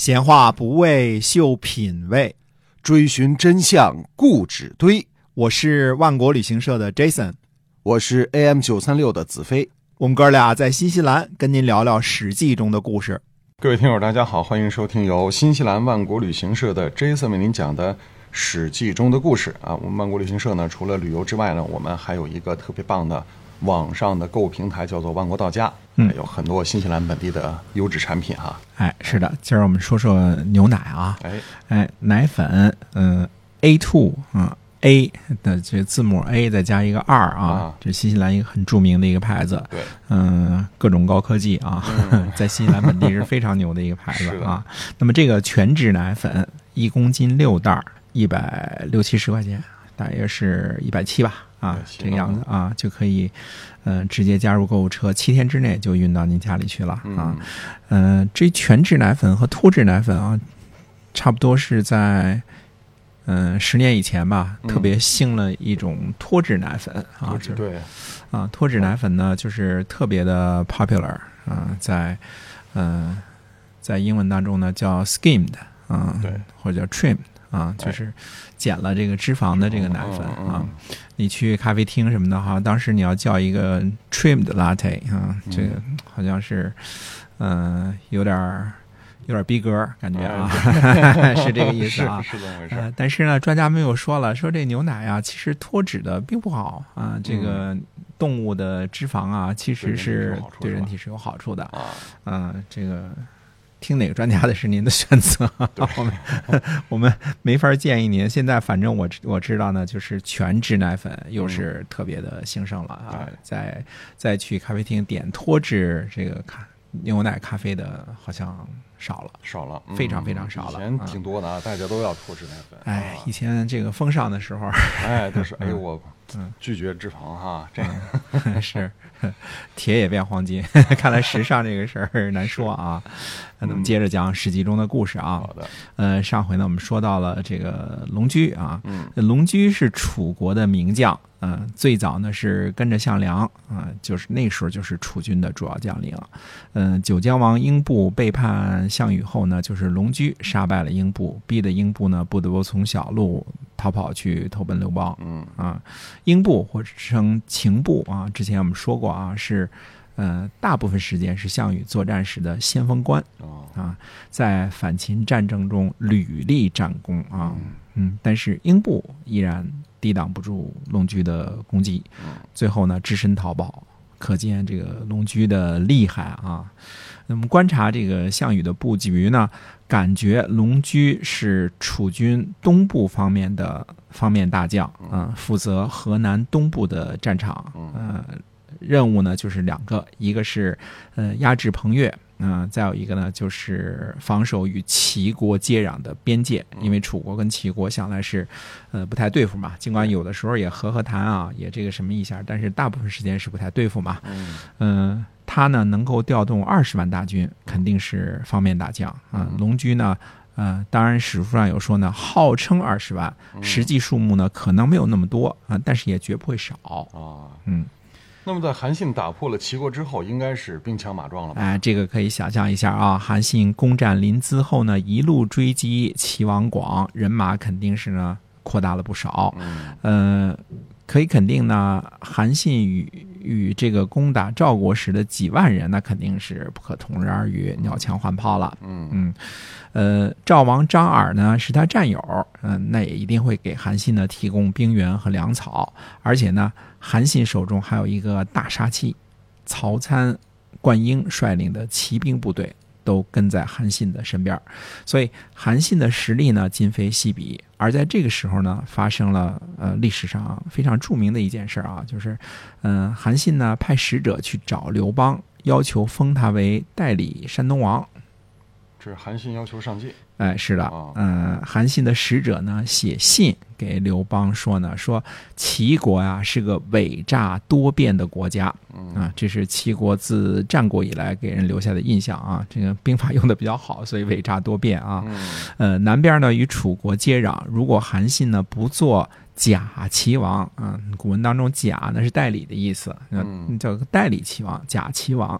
闲话不为秀品味，追寻真相固执堆。我是万国旅行社的 Jason，我是 AM 九三六的子飞。我们哥俩在新西兰跟您聊聊《史记》中的故事。各位听友，大家好，欢迎收听由新西兰万国旅行社的 Jason 为您讲的《史记》中的故事啊。我们万国旅行社呢，除了旅游之外呢，我们还有一个特别棒的网上的购物平台，叫做万国到家，嗯。有很多新西兰本地的优质产品哈。哎，是的，今儿我们说说牛奶啊，哎，哎，奶粉，嗯，A two 啊，A 的这字母 A 再加一个二啊啊，这新西兰一个很著名的一个牌子，对，嗯，各种高科技啊，在新西兰本地是非常牛的一个牌子 啊。那么这个全脂奶粉一公斤六袋儿，一百六七十块钱，大约是一百七吧，啊，这个样子啊，就可以，呃，直接加入购物车，七天之内就运到您家里去了啊。嗯，嗯，这全脂奶粉和脱脂奶粉啊，差不多是在嗯、十年以前吧，嗯。特别兴了一种脱脂奶粉啊，就是对，啊，脱脂奶粉呢就是特别的 popular 啊，在嗯、在英文当中呢叫 skimmed 啊，对，或者叫 trimmed 啊，就是减了这个脂肪的这个奶粉啊。你去咖啡厅什么的哈，当时你要叫一个 trimmed latte 啊，这个好像是嗯、呃有点儿有点儿逼格感觉啊，是这个意思啊。是是这么回事。呃，但是呢，专家们又说了，说这牛奶啊，其实脱脂的并不好啊，这个动物的脂肪啊，其实是对对人人体是有好处的。啊，嗯，这个听哪个专家的是您的选择，我们 我们没法建议您。现在反正我知我知道呢，就是全脂奶粉又是特别的兴盛了啊对，再再去咖啡厅点脱脂这个咖牛奶咖啡的，好像少了。少了，嗯非常非常少了以前挺多的啊，大家都要脱脂奶粉。哎，啊以前这个风尚的时候，哎，都是哎呦我嗯拒绝脂肪哈，这个 是 铁也变黄金，看来时尚这个事儿难说啊。那咱们接着讲《史记》中的故事啊好。的，呃，上回呢我们说到了这个龙驹啊，嗯龙驹是楚国的名将，嗯、最早呢是跟着项梁啊、就是那时候就是楚军的主要将领。嗯、九江王英布背叛项羽后呢，就是龙驹杀败了英布，逼得英布呢不得不从小路逃跑去投奔刘邦。嗯。啊，英布或者称秦布啊，之前我们说过啊，是呃大部分时间是项羽作战时的先锋官。哦。啊，在反秦战争中屡立战功啊，嗯，但是英布依然抵挡不住龙驹的攻击，嗯。最后呢只身逃跑，可见这个龙驹的厉害啊。那么观察这个项羽的布局呢，感觉龙驹是楚军东部方面的方面大将，嗯、负责河南东部的战场，呃，任务呢就是两个，一个是呃压制彭越。嗯、再有一个呢，就是防守与齐国接壤的边界，因为楚国跟齐国向来是，呃，不太对付嘛。尽管有的时候也和和谈啊，也这个什么一下，但是大部分时间是不太对付嘛。嗯嗯，他呢能够调动二十万大军，肯定是方便大将啊。龙驹呢，呃，当然史书上有说呢，号称二十万，实际数目呢可能没有那么多啊，但是也绝不会少。啊。嗯，那么在韩信打破了齐国之后，应该是兵强马壮了吧？哎，这个可以想象一下啊。韩信攻占临淄后呢，一路追击齐王广，人马肯定是呢扩大了不少。嗯呃，可以肯定呢，韩信与与这个攻打赵国时的几万人，那肯定是不可同日而语，鸟枪换炮了。嗯嗯，呃，赵王张耳呢是他战友，嗯、那也一定会给韩信呢提供兵源和粮草，而且呢，韩信手中还有一个大杀器，曹参、灌婴率领的骑兵部队都跟在韩信的身边，所以韩信的实力呢今非昔比。而在这个时候呢，发生了呃历史上非常著名的一件事啊，就是，嗯、韩信呢派使者去找刘邦，要求封他为代理山东王。这是韩信要求上进。哎，是的哦，嗯、韩信的使者呢写信给刘邦说呢，说齐国呀是个伪诈多变的国家嗯啊，这是齐国自战国以来给人留下的印象啊。这个兵法用的比较好，所以伪诈多变啊。嗯呃，南边呢与楚国接壤，如果韩信呢不做假齐王啊，古文当中假呢是代理的意思，叫代理齐王，假齐王。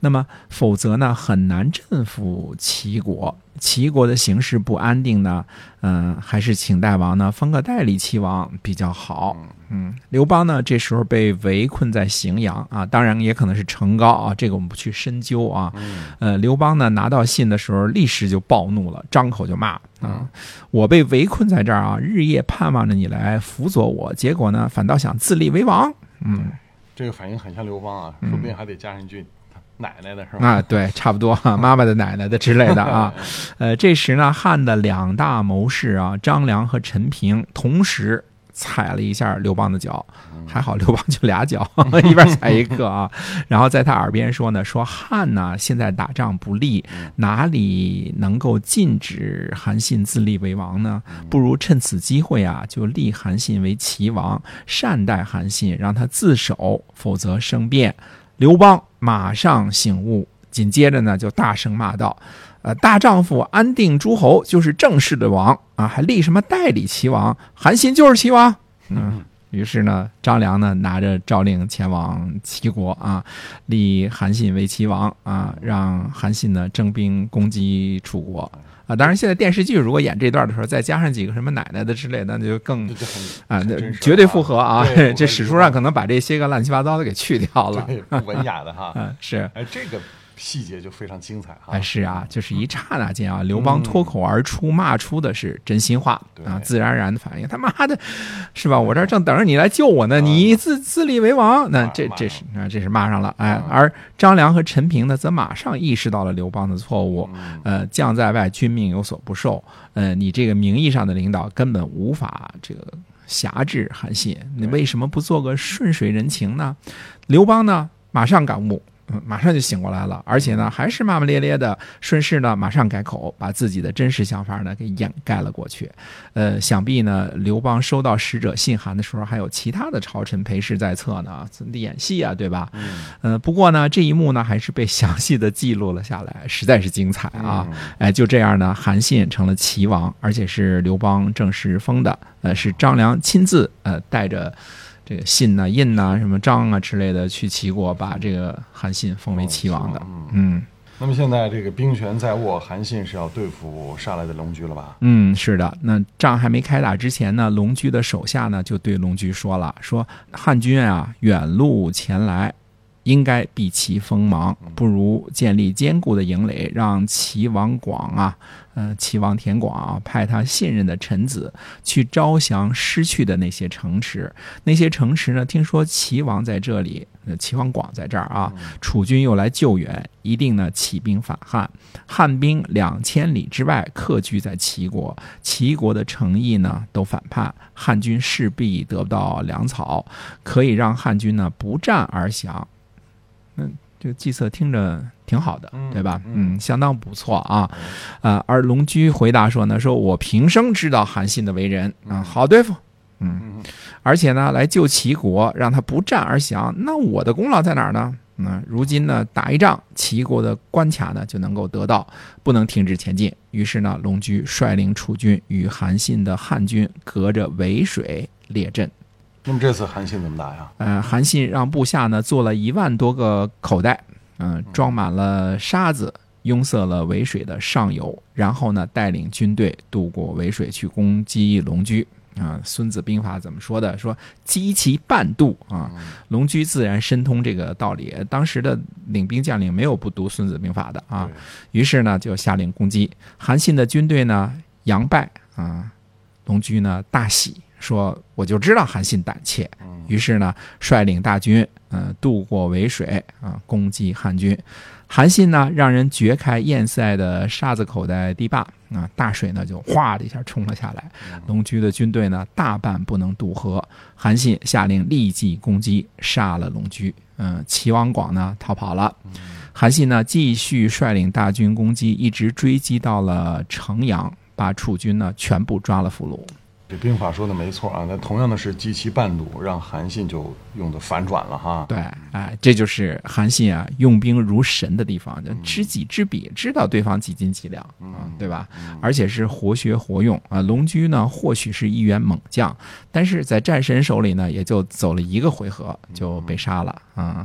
那么否则呢很难镇服齐国。齐国的形势不安定呢，嗯，还是请大王呢封个代理齐王比较好。嗯，刘邦呢这时候被围困在荥阳啊，当然也可能是成高啊，这个我们不去深究啊。呃，刘邦呢拿到信的时候，立时就暴怒了，张口就骂啊：“我被围困在这儿啊，日夜盼望着你来辅佐我，结果呢反倒想自立为王。”嗯，这个反应很像刘邦啊，说不定还得加上一句。奶奶的是吧？啊，对，差不多哈，妈妈的奶奶的之类的啊。呃，这时呢，汉的两大谋士啊，张良和陈平同时踩了一下刘邦的脚，还好刘邦就俩脚，一边踩一个啊。然后在他耳边说呢，说汉呢现在打仗不利，哪里能够禁止韩信自立为王呢？不如趁此机会啊，就立韩信为齐王，善待韩信，让他自首，否则生变。刘邦马上醒悟，紧接着呢就大声骂道：“呃，大丈夫安定诸侯就是正式的王啊，还立什么代理齐王？韩信就是齐王。”嗯，于是呢，张良呢拿着诏令前往齐国啊，立韩信为齐王啊，让韩信呢征兵攻击楚国。啊，当然，现在电视剧如果演这段的时候，再加上几个什么奶奶的之类的，那就更啊，那绝对符合啊！这史书上可能把这些个乱七八糟的给去掉了，不文雅的哈。嗯，是。哎，这个。细节就非常精彩啊！哎，是啊，就是一刹那间啊，刘邦脱口而出骂出的是真心话啊，自然而然的反应。他妈的，是吧？我这正等着你来救我呢，你自自立为王，那这这是啊，这是骂上了。哎，而张良和陈平呢，则马上意识到了刘邦的错误。呃，将在外，君命有所不受。呃，你这个名义上的领导根本无法这个辖制韩信，你为什么不做个顺水人情呢？刘邦呢，马上感悟。嗯，马上就醒过来了，而且呢，还是骂骂咧咧的，顺势呢，马上改口，把自己的真实想法呢给掩盖了过去。呃，想必呢，刘邦收到使者信函的时候，还有其他的朝臣陪侍在侧呢，怎么演戏啊，对吧？嗯。呃，不过呢，这一幕呢，还是被详细的记录了下来，实在是精彩啊！哎，就这样呢，韩信成了齐王，而且是刘邦正式封的，呃，是张良亲自呃带着。这个信呐、印呐、什么章啊之类的，去齐国把这个韩信封为齐王的。嗯，那么现在这个兵权在握，韩信是要对付上来的龙驹了吧？嗯，是的。那仗还没开打之前呢，龙驹的手下呢就对龙驹说了：“说汉军啊，远路前来。”应该避其锋芒，不如建立坚固的营垒，让齐王广啊，呃，齐王田广啊，派他信任的臣子去招降失去的那些城池。那些城池呢，听说齐王在这里，齐王广在这儿啊，楚军又来救援，一定呢起兵反汉。汉兵两千里之外客居在齐国，齐国的诚意呢都反叛，汉军势必得不到粮草，可以让汉军呢不战而降。嗯，这个计策听着挺好的，对吧？嗯，相当不错啊。呃，而龙驹回答说呢，说我平生知道韩信的为人啊，好对付。嗯，而且呢，来救齐国，让他不战而降，那我的功劳在哪儿呢？嗯如今呢，打一仗，齐国的关卡呢就能够得到，不能停止前进。于是呢，龙驹率领楚军与韩信的汉军隔着渭水列阵。那么这次韩信怎么打呀？呃，韩信让部下呢做了一万多个口袋，嗯，装满了沙子，拥塞了渭水的上游，然后呢带领军队渡过渭水去攻击龙驹。啊，《孙子兵法》怎么说的？说击其半渡啊。龙驹自然深通这个道理，当时的领兵将领没有不读《孙子兵法》的啊。于是呢就下令攻击韩信的军队呢，佯败啊。龙驹呢大喜。说我就知道韩信胆怯，于是呢率领大军，嗯，渡过渭水啊，攻击汉军。韩信呢让人掘开堰塞的沙子口袋堤坝啊，大水呢就哗的一下冲了下来。龙驹的军队呢大半不能渡河，韩信下令立即攻击，杀了龙驹。嗯，齐王广呢逃跑了。韩信呢继续率领大军攻击，一直追击到了城阳，把楚军呢全部抓了俘虏。这兵法说的没错啊，那同样的是击其半堵，让韩信就用的反转了哈。对，哎，这就是韩信啊用兵如神的地方，就知己知彼，知道对方几斤几两啊，对吧？而且是活学活用啊。龙驹呢，或许是一员猛将，但是在战神手里呢，也就走了一个回合就被杀了啊。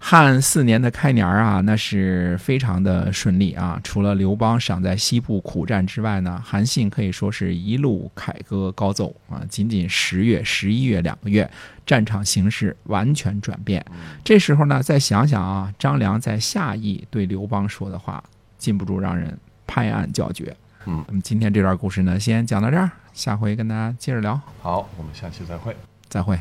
汉四年的开年啊，那是非常的顺利啊。除了刘邦赏在西部苦战之外呢，韩信可以说是一路凯歌高奏啊。仅仅十月、十一月两个月，战场形势完全转变。这时候呢，再想想啊，张良在下邑对刘邦说的话，禁不住让人拍案叫绝。嗯，那么今天这段故事呢，先讲到这儿，下回跟大家接着聊，好，我们下期再会。再会。